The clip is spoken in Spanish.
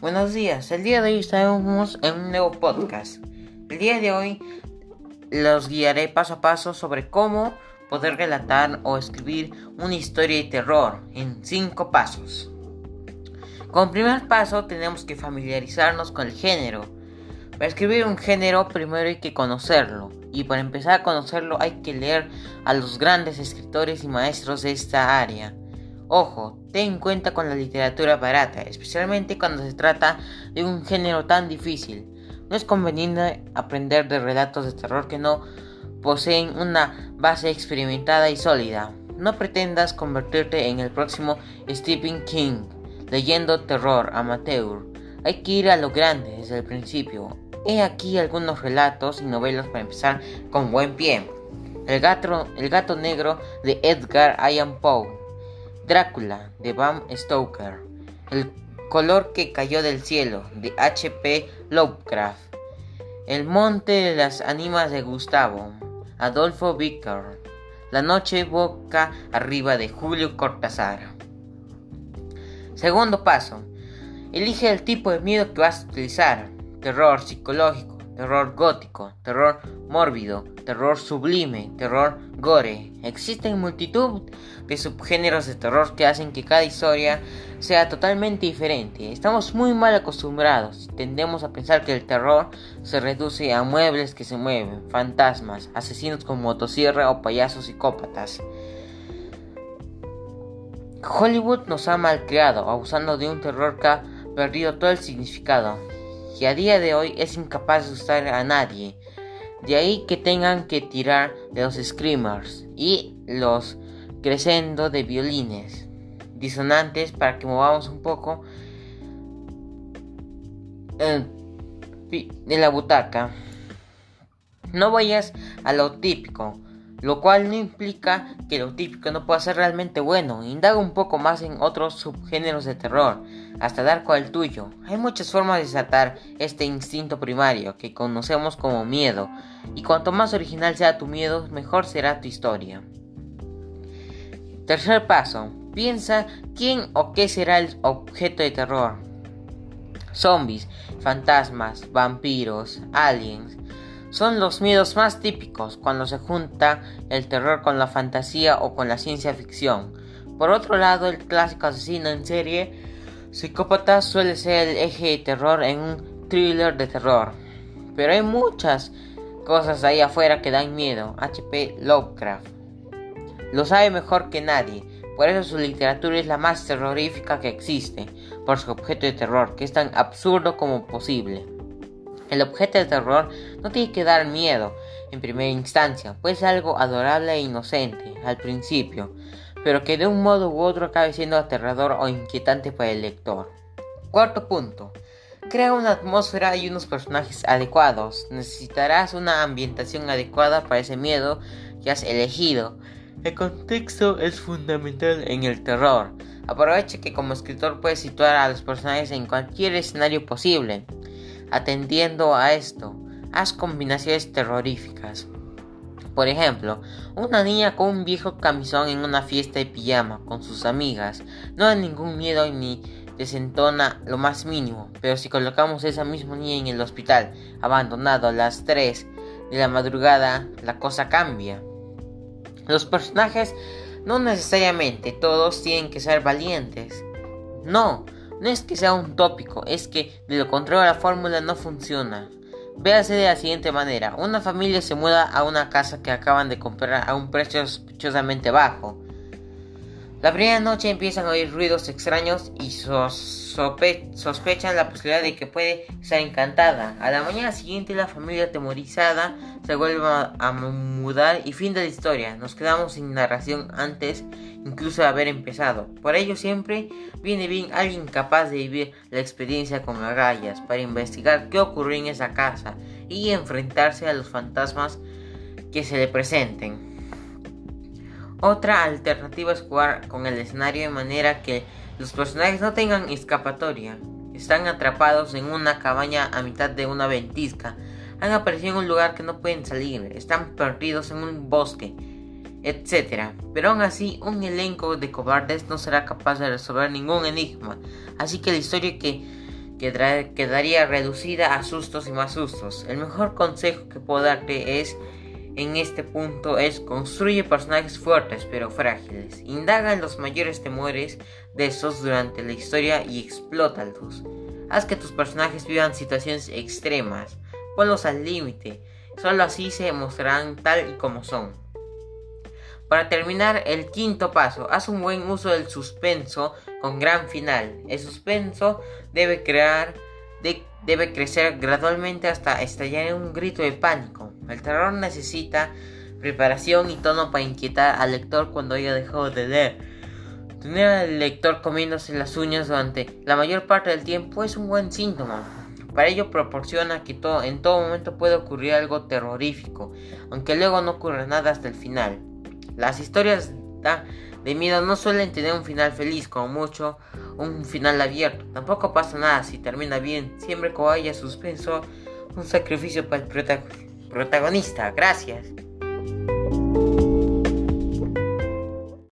Buenos días, el día de hoy estamos en un nuevo podcast. El día de hoy los guiaré paso a paso sobre cómo poder relatar o escribir una historia de terror en 5 pasos. Como primer paso tenemos que familiarizarnos con el género. Para escribir un género primero hay que conocerlo y para empezar a conocerlo hay que leer a los grandes escritores y maestros de esta área. Ojo, ten en cuenta con la literatura barata, especialmente cuando se trata de un género tan difícil. No es conveniente aprender de relatos de terror que no poseen una base experimentada y sólida. No pretendas convertirte en el próximo Stephen King, leyendo terror amateur. Hay que ir a lo grande desde el principio. He aquí algunos relatos y novelas para empezar con buen pie. El gato, el gato negro de Edgar Allan Poe. Drácula de Bram Stoker, El color que cayó del cielo de H.P. Lovecraft, El monte de las ánimas de Gustavo, Adolfo Vicker, La noche boca arriba de Julio Cortázar. Segundo paso, elige el tipo de miedo que vas a utilizar, terror psicológico, terror gótico, terror mórbido, terror sublime, terror gore. Existen multitud de subgéneros de terror que hacen que cada historia sea totalmente diferente. Estamos muy mal acostumbrados tendemos a pensar que el terror se reduce a muebles que se mueven, fantasmas, asesinos con motosierra o payasos psicópatas. Hollywood nos ha malcriado, abusando de un terror que ha perdido todo el significado que a día de hoy es incapaz de asustar a nadie. De ahí que tengan que tirar de los screamers y los crescendo de violines disonantes para que movamos un poco de la butaca. No vayas a lo típico lo cual no implica que lo típico no pueda ser realmente bueno. Indaga un poco más en otros subgéneros de terror, hasta dar con el tuyo. Hay muchas formas de desatar este instinto primario que conocemos como miedo, y cuanto más original sea tu miedo, mejor será tu historia. Tercer paso, piensa quién o qué será el objeto de terror. Zombies, fantasmas, vampiros, aliens, son los miedos más típicos cuando se junta el terror con la fantasía o con la ciencia ficción. Por otro lado, el clásico asesino en serie psicópata suele ser el eje de terror en un thriller de terror. Pero hay muchas cosas ahí afuera que dan miedo. H.P. Lovecraft lo sabe mejor que nadie. Por eso su literatura es la más terrorífica que existe, por su objeto de terror, que es tan absurdo como posible. El objeto de terror no tiene que dar miedo en primera instancia, puede ser algo adorable e inocente al principio, pero que de un modo u otro acabe siendo aterrador o inquietante para el lector. Cuarto punto. Crea una atmósfera y unos personajes adecuados. Necesitarás una ambientación adecuada para ese miedo que has elegido. El contexto es fundamental en el terror. Aprovecha que como escritor puedes situar a los personajes en cualquier escenario posible. Atendiendo a esto, haz combinaciones terroríficas. Por ejemplo, una niña con un viejo camisón en una fiesta de pijama con sus amigas no da ningún miedo ni desentona lo más mínimo, pero si colocamos esa misma niña en el hospital, abandonado a las 3 de la madrugada, la cosa cambia. Los personajes no necesariamente todos tienen que ser valientes. No, no es que sea un tópico, es que de lo contrario la fórmula no funciona. Véase de la siguiente manera, una familia se muda a una casa que acaban de comprar a un precio sospechosamente bajo. La primera noche empiezan a oír ruidos extraños y sospechan la posibilidad de que puede estar encantada. A la mañana siguiente la familia atemorizada se vuelve a mudar y fin de la historia. Nos quedamos sin narración antes incluso haber empezado. Por ello siempre viene bien alguien capaz de vivir la experiencia con agallas para investigar qué ocurrió en esa casa y enfrentarse a los fantasmas que se le presenten. Otra alternativa es jugar con el escenario de manera que los personajes no tengan escapatoria. Están atrapados en una cabaña a mitad de una ventisca. Han aparecido en un lugar que no pueden salir. Están perdidos en un bosque, etc. Pero aún así, un elenco de cobardes no será capaz de resolver ningún enigma. Así que la historia que quedaría reducida a sustos y más sustos. El mejor consejo que puedo darte es en este punto es construye personajes fuertes pero frágiles. Indaga en los mayores temores de esos durante la historia y explótalos. Haz que tus personajes vivan situaciones extremas. Ponlos al límite. Solo así se mostrarán tal y como son. Para terminar, el quinto paso, haz un buen uso del suspenso con gran final. El suspenso debe crear, debe crecer gradualmente hasta estallar en un grito de pánico. El terror necesita preparación y tono para inquietar al lector cuando haya dejado de leer. Tener al lector comiéndose las uñas durante la mayor parte del tiempo es un buen síntoma. Para ello proporciona que en todo momento puede ocurrir algo terrorífico, aunque luego no ocurra nada hasta el final. Las historias de miedo no suelen tener un final feliz, como mucho un final abierto. Tampoco pasa nada si termina bien, siempre que haya suspenso un sacrificio para el protagonista. Gracias.